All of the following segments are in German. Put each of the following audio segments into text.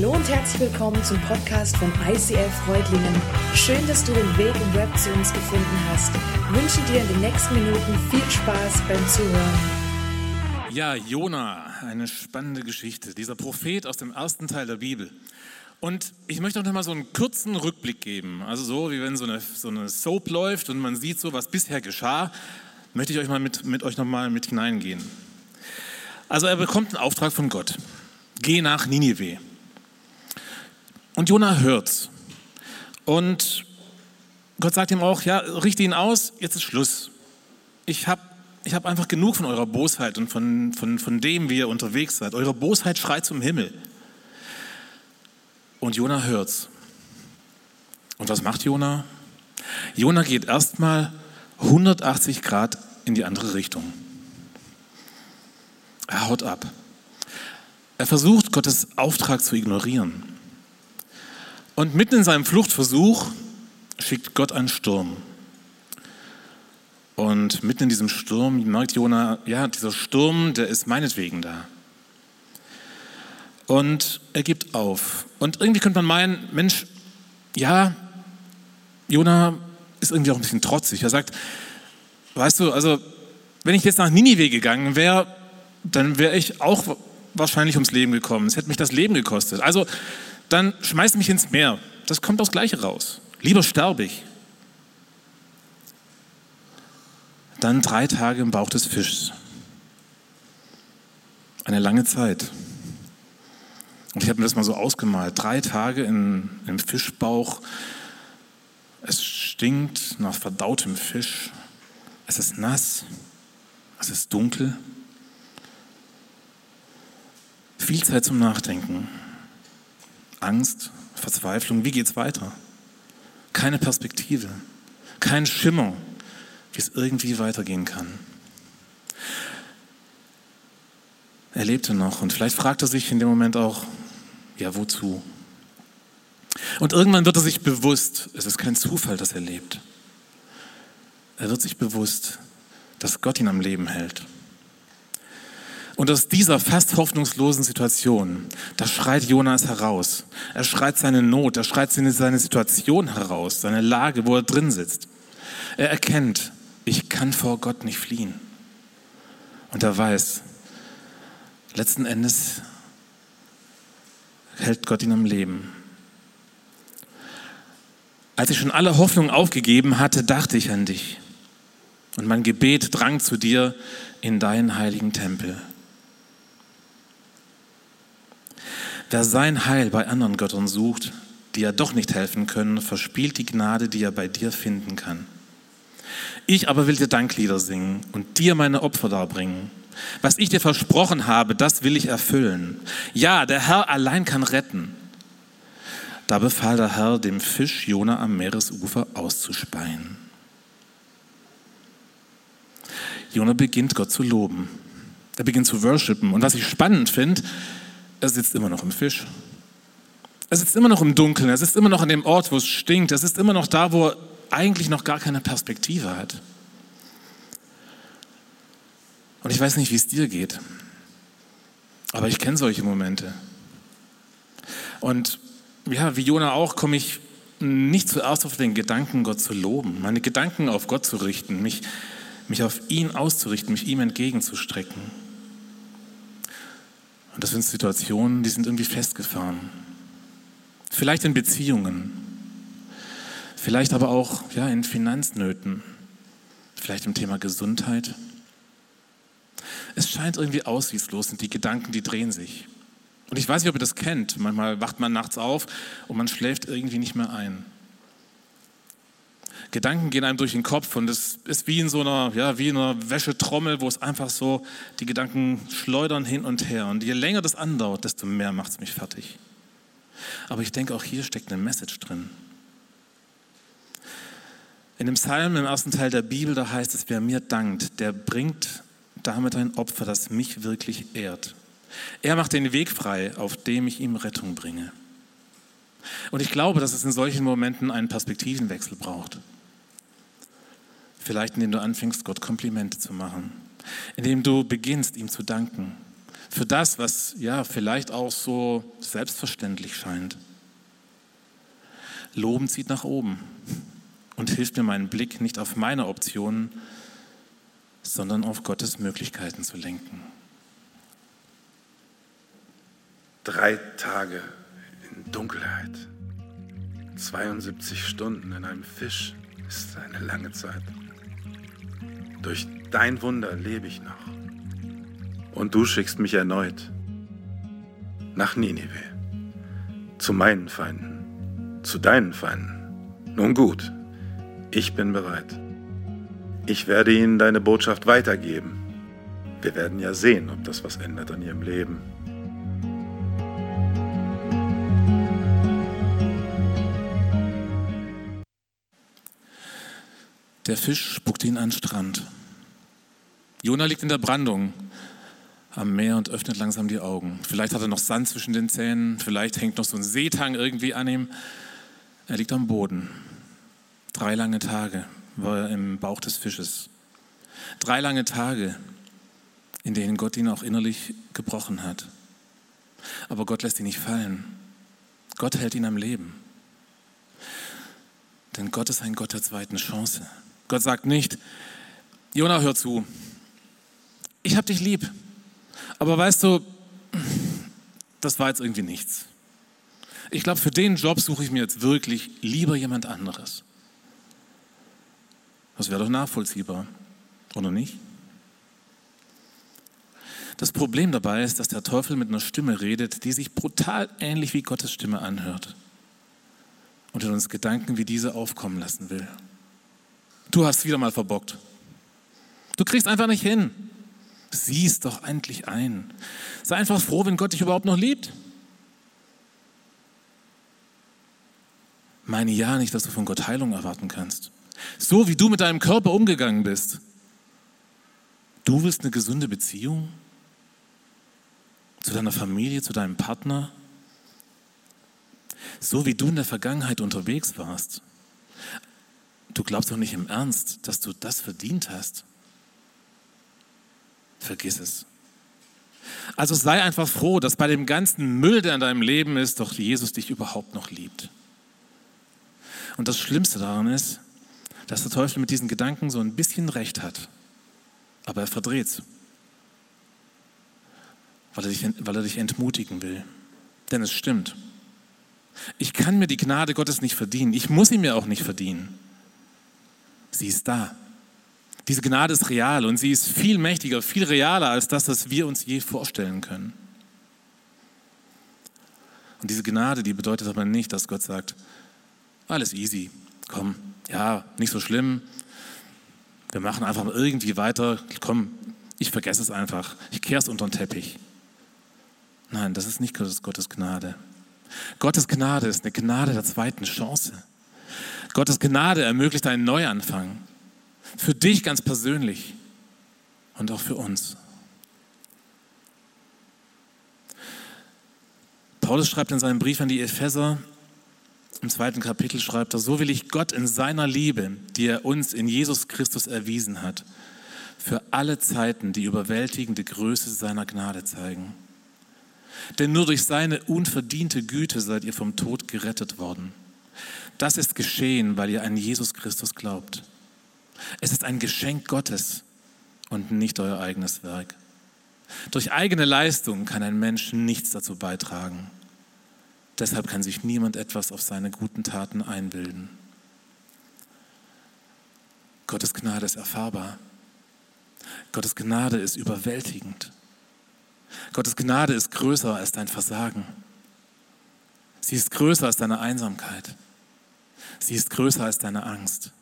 Hallo und herzlich willkommen zum Podcast von ICF Freudlingen. Schön, dass du den Weg im Web zu uns gefunden hast. Ich wünsche dir in den nächsten Minuten viel Spaß beim Zuhören. Ja, Jona, eine spannende Geschichte. Dieser Prophet aus dem ersten Teil der Bibel. Und ich möchte noch mal so einen kurzen Rückblick geben. Also so, wie wenn so eine, so eine Soap läuft und man sieht so, was bisher geschah, möchte ich euch mal mit, mit euch noch mal mit hineingehen. Also er bekommt einen Auftrag von Gott. Geh nach Ninive. Und Jona hört's. Und Gott sagt ihm auch, ja, richte ihn aus, jetzt ist Schluss. Ich habe ich hab einfach genug von eurer Bosheit und von, von, von dem, wie ihr unterwegs seid. Eure Bosheit schreit zum Himmel. Und Jona hört's. Und was macht Jona? Jona geht erstmal 180 Grad in die andere Richtung. Er haut ab. Er versucht, Gottes Auftrag zu ignorieren. Und mitten in seinem Fluchtversuch schickt Gott einen Sturm. Und mitten in diesem Sturm merkt Jona, ja, dieser Sturm, der ist meinetwegen da. Und er gibt auf. Und irgendwie könnte man meinen, Mensch, ja, Jona ist irgendwie auch ein bisschen trotzig. Er sagt, weißt du, also wenn ich jetzt nach Ninive gegangen wäre, dann wäre ich auch wahrscheinlich ums Leben gekommen. Es hätte mich das Leben gekostet. Also dann schmeiß mich ins Meer. Das kommt aufs Gleiche raus. Lieber sterbe ich. Dann drei Tage im Bauch des Fischs. Eine lange Zeit. Und ich habe mir das mal so ausgemalt. Drei Tage in, im Fischbauch. Es stinkt nach verdautem Fisch. Es ist nass. Es ist dunkel. Viel Zeit zum Nachdenken. Angst, Verzweiflung, wie geht es weiter? Keine Perspektive, kein Schimmer, wie es irgendwie weitergehen kann. Er lebte noch und vielleicht fragt er sich in dem Moment auch, ja, wozu? Und irgendwann wird er sich bewusst, es ist kein Zufall, dass er lebt. Er wird sich bewusst, dass Gott ihn am Leben hält. Und aus dieser fast hoffnungslosen Situation, da schreit Jonas heraus. Er schreit seine Not, er schreit seine Situation heraus, seine Lage, wo er drin sitzt. Er erkennt, ich kann vor Gott nicht fliehen. Und er weiß, letzten Endes hält Gott ihn am Leben. Als ich schon alle Hoffnung aufgegeben hatte, dachte ich an dich. Und mein Gebet drang zu dir in deinen heiligen Tempel. Wer sein Heil bei anderen Göttern sucht, die ja doch nicht helfen können, verspielt die Gnade, die er bei dir finden kann. Ich aber will dir Danklieder singen und dir meine Opfer darbringen. Was ich dir versprochen habe, das will ich erfüllen. Ja, der Herr allein kann retten. Da befahl der Herr dem Fisch Jona am Meeresufer auszuspeien. Jona beginnt Gott zu loben. Er beginnt zu worshipen. Und was ich spannend finde, er sitzt immer noch im Fisch. Er sitzt immer noch im Dunkeln, er sitzt immer noch an dem Ort, wo es stinkt, er sitzt immer noch da, wo er eigentlich noch gar keine Perspektive hat. Und ich weiß nicht, wie es dir geht, aber ich kenne solche Momente. Und ja, wie Jona auch, komme ich nicht zuerst auf den Gedanken, Gott zu loben, meine Gedanken auf Gott zu richten, mich, mich auf ihn auszurichten, mich ihm entgegenzustrecken. Und das sind Situationen, die sind irgendwie festgefahren. Vielleicht in Beziehungen, vielleicht aber auch ja, in Finanznöten, vielleicht im Thema Gesundheit. Es scheint irgendwie aussichtslos und die Gedanken, die drehen sich. Und ich weiß nicht, ob ihr das kennt. Manchmal wacht man nachts auf und man schläft irgendwie nicht mehr ein. Gedanken gehen einem durch den Kopf und es ist wie in so einer, ja, wie in einer Wäschetrommel, wo es einfach so, die Gedanken schleudern hin und her. Und je länger das andauert, desto mehr macht es mich fertig. Aber ich denke, auch hier steckt eine Message drin. In dem Psalm im ersten Teil der Bibel, da heißt es, wer mir dankt, der bringt damit ein Opfer, das mich wirklich ehrt. Er macht den Weg frei, auf dem ich ihm Rettung bringe. Und ich glaube, dass es in solchen Momenten einen Perspektivenwechsel braucht. Vielleicht indem du anfängst, Gott Komplimente zu machen, indem du beginnst, ihm zu danken, für das, was ja vielleicht auch so selbstverständlich scheint. Loben zieht nach oben und hilft mir, meinen Blick nicht auf meine Optionen, sondern auf Gottes Möglichkeiten zu lenken. Drei Tage in Dunkelheit, 72 Stunden in einem Fisch ist eine lange Zeit. Durch dein Wunder lebe ich noch. Und du schickst mich erneut nach Ninive, zu meinen Feinden, zu deinen Feinden. Nun gut, ich bin bereit. Ich werde ihnen deine Botschaft weitergeben. Wir werden ja sehen, ob das was ändert an ihrem Leben. Der Fisch spuckt ihn an den Strand. Jona liegt in der Brandung am Meer und öffnet langsam die Augen. Vielleicht hat er noch Sand zwischen den Zähnen, vielleicht hängt noch so ein Seetang irgendwie an ihm. Er liegt am Boden. Drei lange Tage war er im Bauch des Fisches. Drei lange Tage, in denen Gott ihn auch innerlich gebrochen hat. Aber Gott lässt ihn nicht fallen. Gott hält ihn am Leben. Denn Gott ist ein Gott der zweiten Chance. Gott sagt nicht, Jona, hör zu, ich habe dich lieb, aber weißt du, das war jetzt irgendwie nichts. Ich glaube, für den Job suche ich mir jetzt wirklich lieber jemand anderes. Das wäre doch nachvollziehbar, oder nicht? Das Problem dabei ist, dass der Teufel mit einer Stimme redet, die sich brutal ähnlich wie Gottes Stimme anhört und in uns Gedanken wie diese aufkommen lassen will. Du hast wieder mal verbockt. Du kriegst einfach nicht hin. Sieh es doch endlich ein. Sei einfach froh, wenn Gott dich überhaupt noch liebt. Meine ja nicht, dass du von Gott Heilung erwarten kannst. So wie du mit deinem Körper umgegangen bist. Du willst eine gesunde Beziehung zu deiner Familie, zu deinem Partner. So wie du in der Vergangenheit unterwegs warst. Du glaubst doch nicht im Ernst, dass du das verdient hast. Vergiss es. Also sei einfach froh, dass bei dem ganzen Müll, der in deinem Leben ist, doch Jesus dich überhaupt noch liebt. Und das Schlimmste daran ist, dass der Teufel mit diesen Gedanken so ein bisschen recht hat. Aber er verdreht weil weil er dich entmutigen will. Denn es stimmt. Ich kann mir die Gnade Gottes nicht verdienen. Ich muss sie mir auch nicht verdienen. Sie ist da. Diese Gnade ist real und sie ist viel mächtiger, viel realer als das, was wir uns je vorstellen können. Und diese Gnade, die bedeutet aber nicht, dass Gott sagt, alles easy, komm, ja, nicht so schlimm, wir machen einfach irgendwie weiter, komm, ich vergesse es einfach, ich kehre es unter den Teppich. Nein, das ist nicht Gottes Gnade. Gottes Gnade ist eine Gnade der zweiten Chance. Gottes Gnade ermöglicht einen Neuanfang. Für dich ganz persönlich und auch für uns. Paulus schreibt in seinem Brief an die Epheser, im zweiten Kapitel schreibt er, so will ich Gott in seiner Liebe, die er uns in Jesus Christus erwiesen hat, für alle Zeiten die überwältigende Größe seiner Gnade zeigen. Denn nur durch seine unverdiente Güte seid ihr vom Tod gerettet worden. Das ist geschehen, weil ihr an Jesus Christus glaubt. Es ist ein Geschenk Gottes und nicht euer eigenes Werk. Durch eigene Leistung kann ein Mensch nichts dazu beitragen. Deshalb kann sich niemand etwas auf seine guten Taten einbilden. Gottes Gnade ist erfahrbar. Gottes Gnade ist überwältigend. Gottes Gnade ist größer als dein Versagen. Sie ist größer als deine Einsamkeit. Sie ist größer als deine Angst.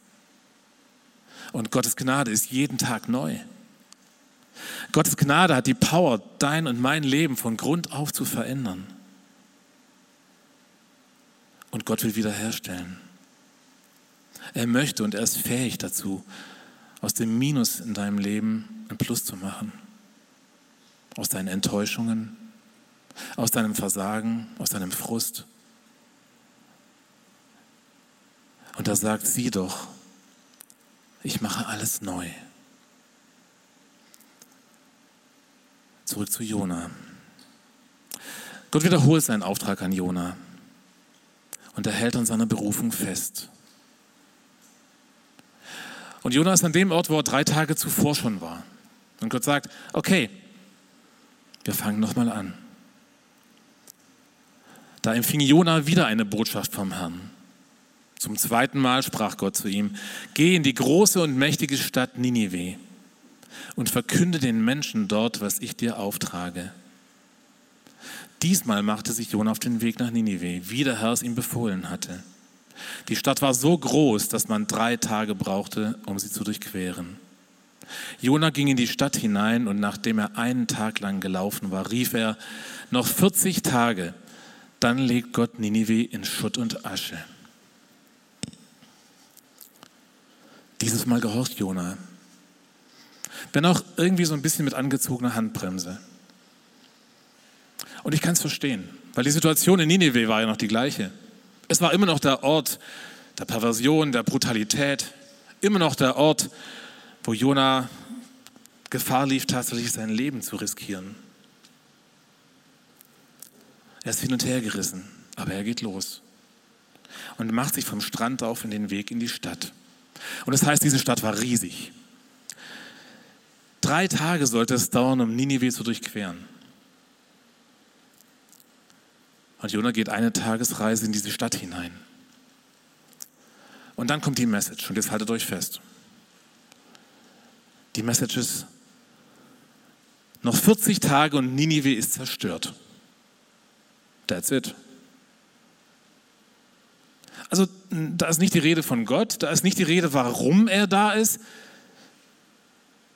Und Gottes Gnade ist jeden Tag neu. Gottes Gnade hat die Power, dein und mein Leben von Grund auf zu verändern. Und Gott will wiederherstellen. Er möchte und er ist fähig dazu, aus dem Minus in deinem Leben ein Plus zu machen aus deinen Enttäuschungen, aus deinem Versagen, aus deinem Frust. Und er sagt, sieh doch, ich mache alles neu. Zurück zu Jona. Gott wiederholt seinen Auftrag an Jona und er hält an seiner Berufung fest. Und Jona ist an dem Ort, wo er drei Tage zuvor schon war. Und Gott sagt, okay, wir fangen nochmal an. Da empfing Jona wieder eine Botschaft vom Herrn. Zum zweiten Mal sprach Gott zu ihm, geh in die große und mächtige Stadt Ninive und verkünde den Menschen dort, was ich dir auftrage. Diesmal machte sich Jona auf den Weg nach Ninive, wie der Herr es ihm befohlen hatte. Die Stadt war so groß, dass man drei Tage brauchte, um sie zu durchqueren. Jona ging in die Stadt hinein und nachdem er einen Tag lang gelaufen war, rief er, noch 40 Tage, dann legt Gott Ninive in Schutt und Asche. Dieses Mal gehorcht Jona. Wenn auch irgendwie so ein bisschen mit angezogener Handbremse. Und ich kann es verstehen, weil die Situation in Ninive war ja noch die gleiche. Es war immer noch der Ort der Perversion, der Brutalität, immer noch der Ort, wo Jona Gefahr lief, tatsächlich sein Leben zu riskieren. Er ist hin und her gerissen, aber er geht los und macht sich vom Strand auf in den Weg in die Stadt. Und das heißt, diese Stadt war riesig. Drei Tage sollte es dauern, um Ninive zu durchqueren. Und Jona geht eine Tagesreise in diese Stadt hinein. Und dann kommt die Message, und jetzt haltet euch fest. Die Message ist, noch 40 Tage und Ninive ist zerstört. That's it. Also da ist nicht die Rede von Gott, da ist nicht die Rede, warum er da ist.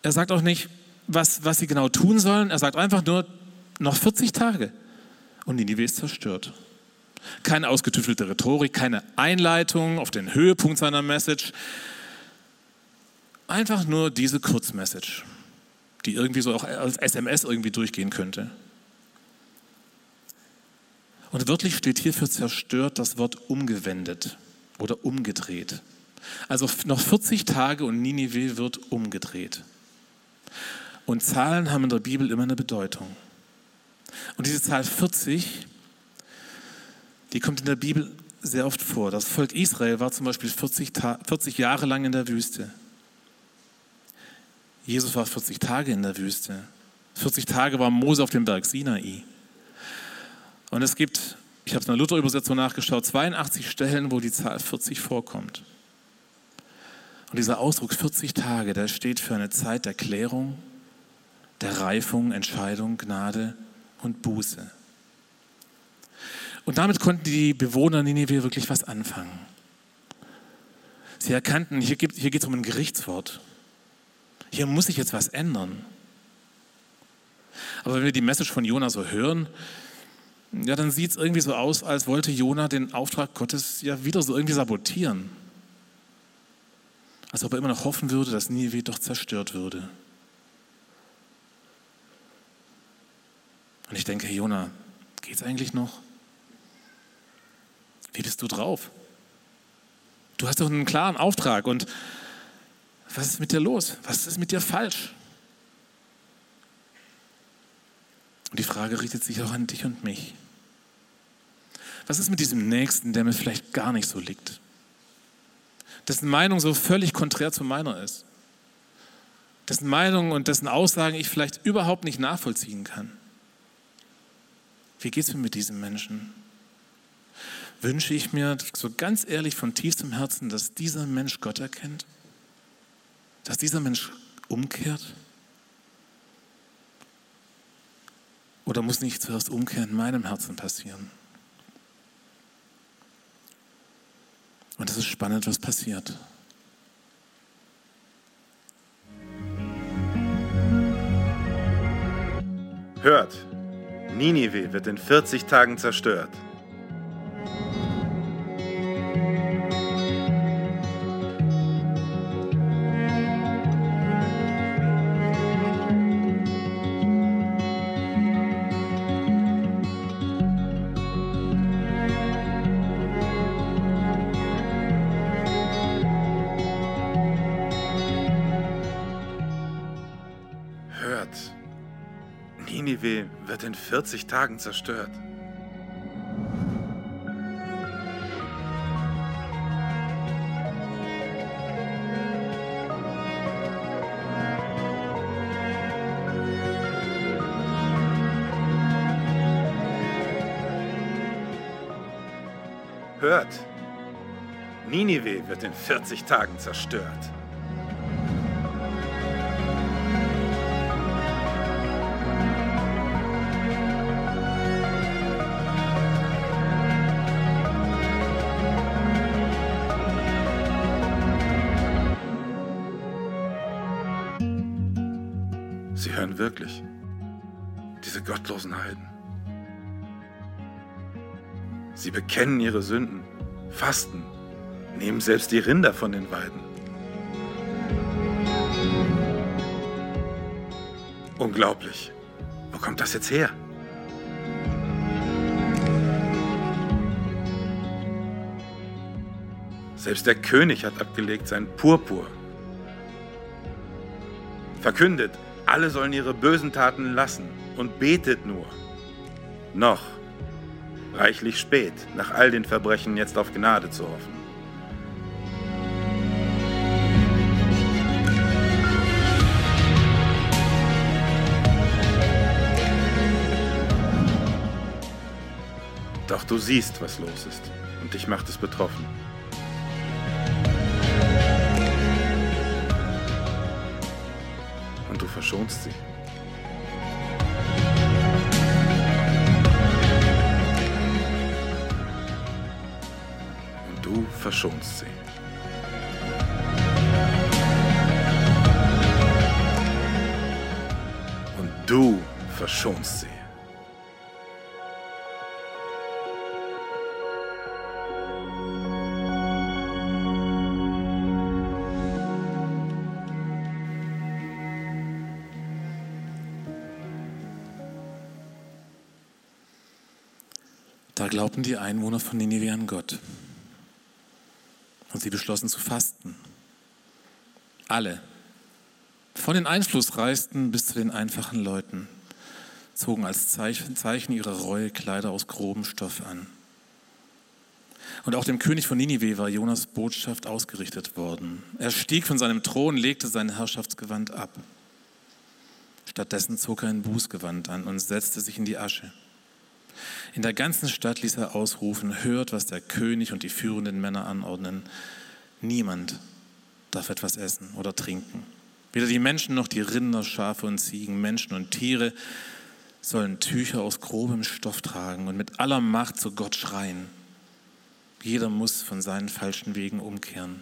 Er sagt auch nicht, was, was sie genau tun sollen. Er sagt einfach nur, noch 40 Tage und Ninive ist zerstört. Keine ausgetüftelte Rhetorik, keine Einleitung auf den Höhepunkt seiner Message. Einfach nur diese Kurzmessage, die irgendwie so auch als SMS irgendwie durchgehen könnte. Und wörtlich steht hier für zerstört das Wort umgewendet oder umgedreht. Also noch 40 Tage und Ninive wird umgedreht. Und Zahlen haben in der Bibel immer eine Bedeutung. Und diese Zahl 40, die kommt in der Bibel sehr oft vor. Das Volk Israel war zum Beispiel 40, 40 Jahre lang in der Wüste. Jesus war 40 Tage in der Wüste. 40 Tage war Mose auf dem Berg Sinai. Und es gibt, ich habe es in der Luther-Übersetzung nachgeschaut, 82 Stellen, wo die Zahl 40 vorkommt. Und dieser Ausdruck 40 Tage, der steht für eine Zeit der Klärung, der Reifung, Entscheidung, Gnade und Buße. Und damit konnten die Bewohner Ninive wirklich was anfangen. Sie erkannten, hier, hier geht es um ein Gerichtswort. Hier muss sich jetzt was ändern. Aber wenn wir die Message von Jona so hören, ja, dann sieht es irgendwie so aus, als wollte Jona den Auftrag Gottes ja wieder so irgendwie sabotieren. Als ob er immer noch hoffen würde, dass Ninive doch zerstört würde. Und ich denke, hey Jona, geht's eigentlich noch? Wie bist du drauf? Du hast doch einen klaren Auftrag und was ist mit dir los? Was ist mit dir falsch? Und die Frage richtet sich auch an dich und mich. Was ist mit diesem Nächsten, der mir vielleicht gar nicht so liegt? Dessen Meinung so völlig konträr zu meiner ist? Dessen Meinung und dessen Aussagen ich vielleicht überhaupt nicht nachvollziehen kann? Wie geht es mir mit diesem Menschen? Wünsche ich mir so ganz ehrlich von tiefstem Herzen, dass dieser Mensch Gott erkennt? Dass dieser Mensch umkehrt? Oder muss nicht zuerst Umkehr in meinem Herzen passieren? Und es ist spannend, was passiert. Hört, Ninive wird in 40 Tagen zerstört. Ninive wird in 40 Tagen zerstört. Hört, Ninive wird in 40 Tagen zerstört. Sie hören wirklich diese gottlosen Heiden. Sie bekennen ihre Sünden, fasten, nehmen selbst die Rinder von den Weiden. Unglaublich. Wo kommt das jetzt her? Selbst der König hat abgelegt sein Purpur. Verkündet, alle sollen ihre bösen Taten lassen und betet nur. Noch, reichlich spät, nach all den Verbrechen jetzt auf Gnade zu hoffen. Doch du siehst, was los ist, und dich macht es betroffen. Verschonst sie. Und du verschonst sie. Und du verschonst sie. Glaubten die Einwohner von Ninive an Gott. Und sie beschlossen zu fasten. Alle. Von den Einflussreichsten bis zu den einfachen Leuten zogen als Zeichen ihrer Reue Kleider aus grobem Stoff an. Und auch dem König von Ninive war Jonas Botschaft ausgerichtet worden. Er stieg von seinem Thron, legte sein Herrschaftsgewand ab. Stattdessen zog er ein Bußgewand an und setzte sich in die Asche. In der ganzen Stadt ließ er ausrufen, hört, was der König und die führenden Männer anordnen. Niemand darf etwas essen oder trinken. Weder die Menschen noch die Rinder, Schafe und Ziegen, Menschen und Tiere sollen Tücher aus grobem Stoff tragen und mit aller Macht zu Gott schreien. Jeder muss von seinen falschen Wegen umkehren.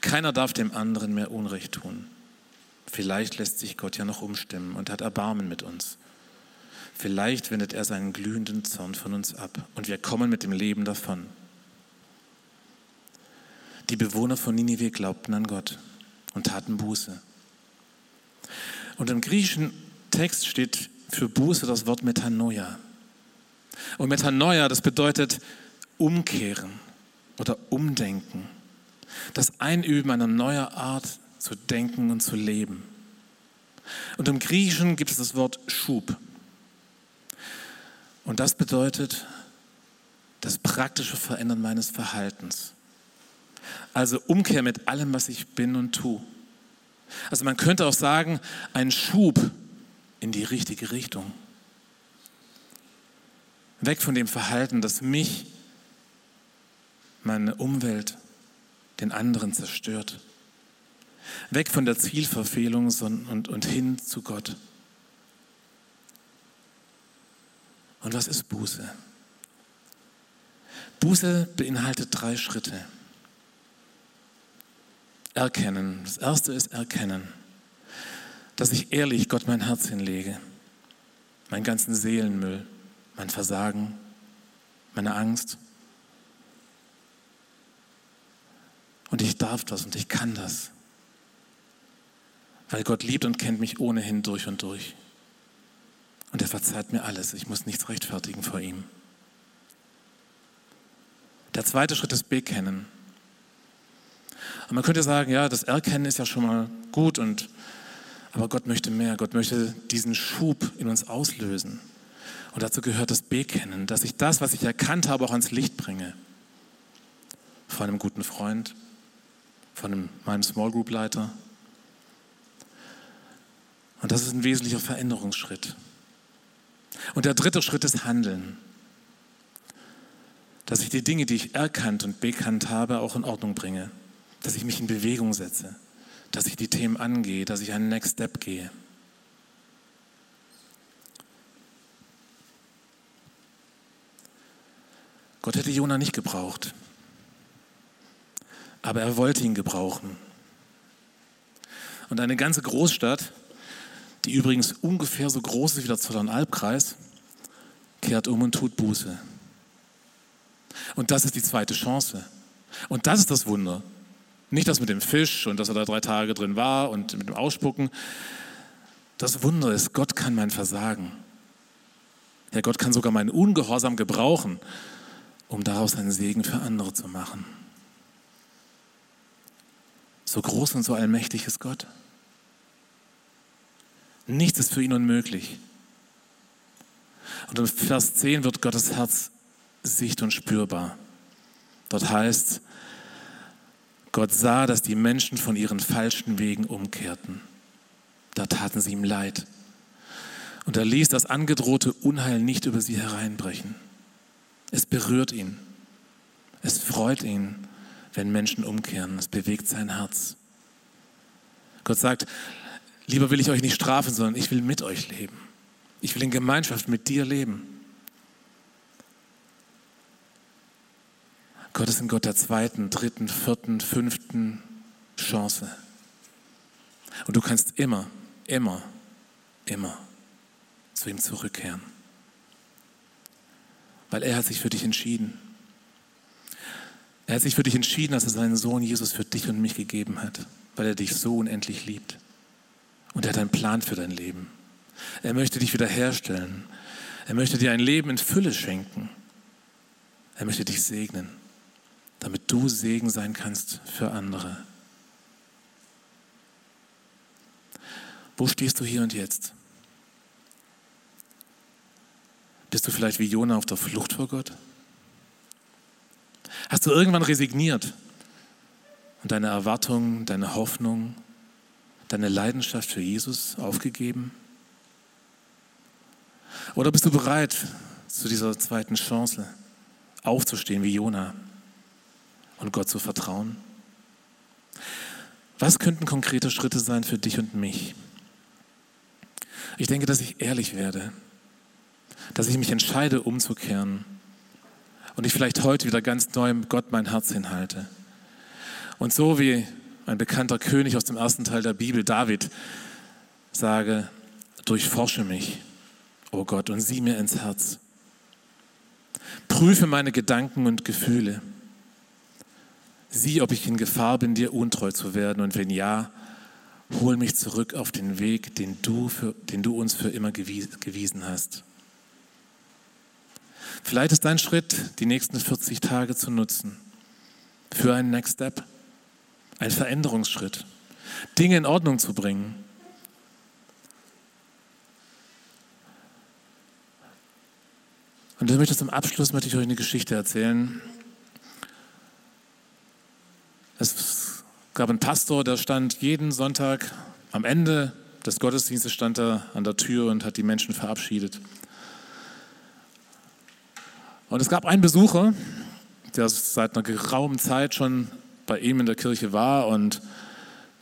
Keiner darf dem anderen mehr Unrecht tun. Vielleicht lässt sich Gott ja noch umstimmen und hat Erbarmen mit uns. Vielleicht wendet er seinen glühenden Zorn von uns ab und wir kommen mit dem Leben davon. Die Bewohner von Ninive glaubten an Gott und taten Buße. Und im griechischen Text steht für Buße das Wort Metanoia. Und Metanoia, das bedeutet umkehren oder umdenken. Das Einüben einer neuen Art zu denken und zu leben. Und im Griechischen gibt es das Wort Schub. Und das bedeutet das praktische Verändern meines Verhaltens. Also Umkehr mit allem, was ich bin und tue. Also man könnte auch sagen, ein Schub in die richtige Richtung. Weg von dem Verhalten, das mich, meine Umwelt, den anderen zerstört. Weg von der Zielverfehlung und, und hin zu Gott. Und was ist Buße? Buße beinhaltet drei Schritte. Erkennen. Das erste ist erkennen, dass ich ehrlich Gott mein Herz hinlege, meinen ganzen Seelenmüll, mein Versagen, meine Angst. Und ich darf das und ich kann das, weil Gott liebt und kennt mich ohnehin durch und durch. Und er verzeiht mir alles. Ich muss nichts rechtfertigen vor ihm. Der zweite Schritt ist Bekennen. Und man könnte sagen, ja, das Erkennen ist ja schon mal gut, und, Aber Gott möchte mehr. Gott möchte diesen Schub in uns auslösen. Und dazu gehört das Bekennen, dass ich das, was ich erkannt habe, auch ans Licht bringe. Von einem guten Freund, von einem, meinem Small Group Leiter. Und das ist ein wesentlicher Veränderungsschritt. Und der dritte Schritt ist Handeln. Dass ich die Dinge, die ich erkannt und bekannt habe, auch in Ordnung bringe. Dass ich mich in Bewegung setze. Dass ich die Themen angehe, dass ich einen Next Step gehe. Gott hätte Jona nicht gebraucht, aber er wollte ihn gebrauchen. Und eine ganze Großstadt, die übrigens ungefähr so groß ist wie der Zollernalbkreis, kehrt um und tut Buße. Und das ist die zweite Chance. Und das ist das Wunder. Nicht das mit dem Fisch und dass er da drei Tage drin war und mit dem Ausspucken. Das Wunder ist, Gott kann mein Versagen. Ja, Gott kann sogar meinen Ungehorsam gebrauchen um daraus einen Segen für andere zu machen. So groß und so allmächtig ist Gott. Nichts ist für ihn unmöglich. Und in Vers 10 wird Gottes Herz sicht- und spürbar. Dort heißt, Gott sah, dass die Menschen von ihren falschen Wegen umkehrten. Da taten sie ihm leid. Und er ließ das angedrohte Unheil nicht über sie hereinbrechen. Es berührt ihn. Es freut ihn, wenn Menschen umkehren. Es bewegt sein Herz. Gott sagt, lieber will ich euch nicht strafen, sondern ich will mit euch leben. Ich will in Gemeinschaft mit dir leben. Gott ist ein Gott der zweiten, dritten, vierten, fünften Chance. Und du kannst immer, immer, immer zu ihm zurückkehren weil er hat sich für dich entschieden. Er hat sich für dich entschieden, dass er seinen Sohn Jesus für dich und mich gegeben hat, weil er dich so unendlich liebt. Und er hat einen Plan für dein Leben. Er möchte dich wiederherstellen. Er möchte dir ein Leben in Fülle schenken. Er möchte dich segnen, damit du Segen sein kannst für andere. Wo stehst du hier und jetzt? Bist du vielleicht wie Jona auf der Flucht vor Gott? Hast du irgendwann resigniert und deine Erwartungen, deine Hoffnung, deine Leidenschaft für Jesus aufgegeben? Oder bist du bereit, zu dieser zweiten Chance aufzustehen wie Jona und Gott zu vertrauen? Was könnten konkrete Schritte sein für dich und mich? Ich denke, dass ich ehrlich werde dass ich mich entscheide, umzukehren und ich vielleicht heute wieder ganz neu Gott mein Herz hinhalte. Und so wie ein bekannter König aus dem ersten Teil der Bibel, David, sage, durchforsche mich, o oh Gott, und sieh mir ins Herz. Prüfe meine Gedanken und Gefühle. Sieh, ob ich in Gefahr bin, dir untreu zu werden. Und wenn ja, hol mich zurück auf den Weg, den du, für, den du uns für immer gewiesen hast. Vielleicht ist dein Schritt, die nächsten 40 Tage zu nutzen für einen Next Step, einen Veränderungsschritt, Dinge in Ordnung zu bringen. Und ich möchte zum Abschluss möchte ich euch eine Geschichte erzählen. Es gab einen Pastor, der stand jeden Sonntag am Ende des Gottesdienstes stand er an der Tür und hat die Menschen verabschiedet. Und es gab einen Besucher, der seit einer geraumen Zeit schon bei ihm in der Kirche war und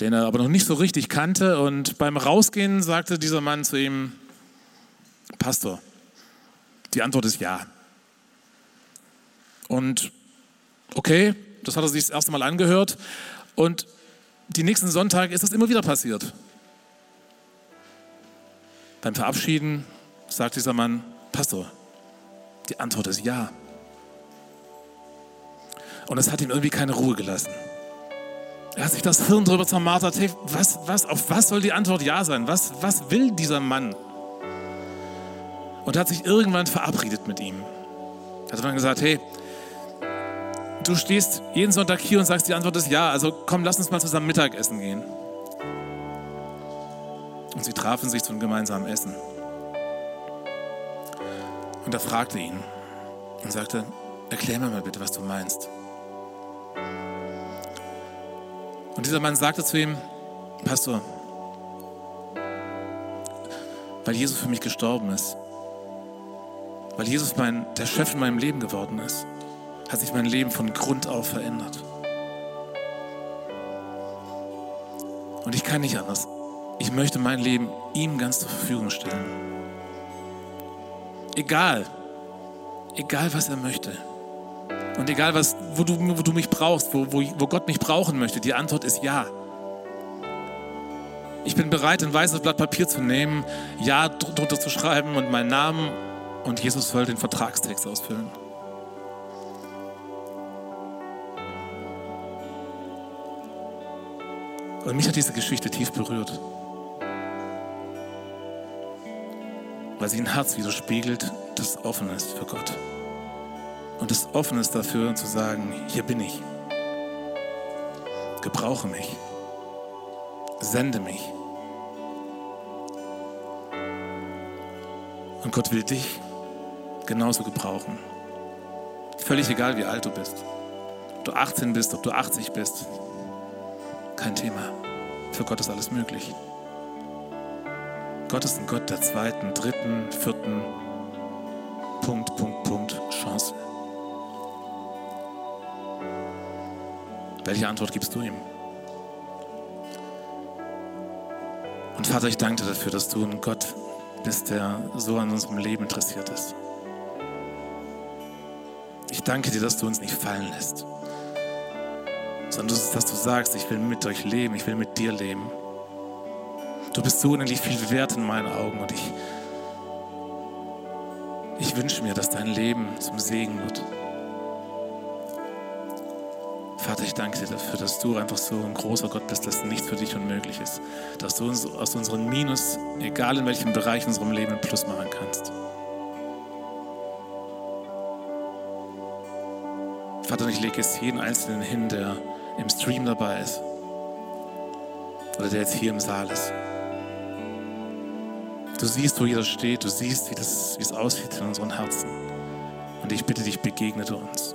den er aber noch nicht so richtig kannte. Und beim Rausgehen sagte dieser Mann zu ihm, Pastor, die Antwort ist ja. Und okay, das hat er sich das erste Mal angehört. Und die nächsten Sonntage ist das immer wieder passiert. Beim Verabschieden sagt dieser Mann, Pastor, die Antwort ist ja. Und es hat ihm irgendwie keine Ruhe gelassen. Er hat sich das Hirn drüber zermartert. Hey, was, was, auf was soll die Antwort ja sein? Was, was will dieser Mann? Und hat sich irgendwann verabredet mit ihm. Er hat dann gesagt, hey, du stehst jeden Sonntag hier und sagst, die Antwort ist ja. Also komm, lass uns mal zusammen Mittagessen gehen. Und sie trafen sich zum gemeinsamen Essen. Und er fragte ihn und sagte, erklär mir mal bitte, was du meinst. Und dieser Mann sagte zu ihm, Pastor, weil Jesus für mich gestorben ist, weil Jesus mein, der Chef in meinem Leben geworden ist, hat sich mein Leben von Grund auf verändert. Und ich kann nicht anders. Ich möchte mein Leben ihm ganz zur Verfügung stellen. Egal, egal was er möchte. Und egal, was, wo, du, wo du mich brauchst, wo, wo, wo Gott mich brauchen möchte, die Antwort ist ja. Ich bin bereit, ein weißes Blatt Papier zu nehmen, Ja drunter zu schreiben und meinen Namen und Jesus soll den Vertragstext ausfüllen. Und mich hat diese Geschichte tief berührt, weil sie ein Herz widerspiegelt, das offen ist für Gott. Und das offen ist dafür zu sagen, hier bin ich. Gebrauche mich. Sende mich. Und Gott will dich genauso gebrauchen. Völlig egal, wie alt du bist. Ob du 18 bist, ob du 80 bist. Kein Thema. Für Gott ist alles möglich. Gott ist ein Gott der zweiten, dritten, vierten, Punkt, Punkt, Punkt, Chance. Welche Antwort gibst du ihm? Und Vater, ich danke dir dafür, dass du ein Gott bist, der so an unserem Leben interessiert ist. Ich danke dir, dass du uns nicht fallen lässt, sondern dass du sagst, ich will mit euch leben, ich will mit dir leben. Du bist so unendlich viel wert in meinen Augen und ich, ich wünsche mir, dass dein Leben zum Segen wird. Vater, ich danke dir dafür, dass du einfach so ein großer Gott bist, dass nichts für dich unmöglich ist. Dass du uns aus unseren Minus, egal in welchem Bereich in unserem Leben, ein Plus machen kannst. Vater, ich lege jetzt jeden Einzelnen hin, der im Stream dabei ist. Oder der jetzt hier im Saal ist. Du siehst, wo jeder steht. Du siehst, wie, das, wie es aussieht in unseren Herzen. Und ich bitte dich, begegne du uns.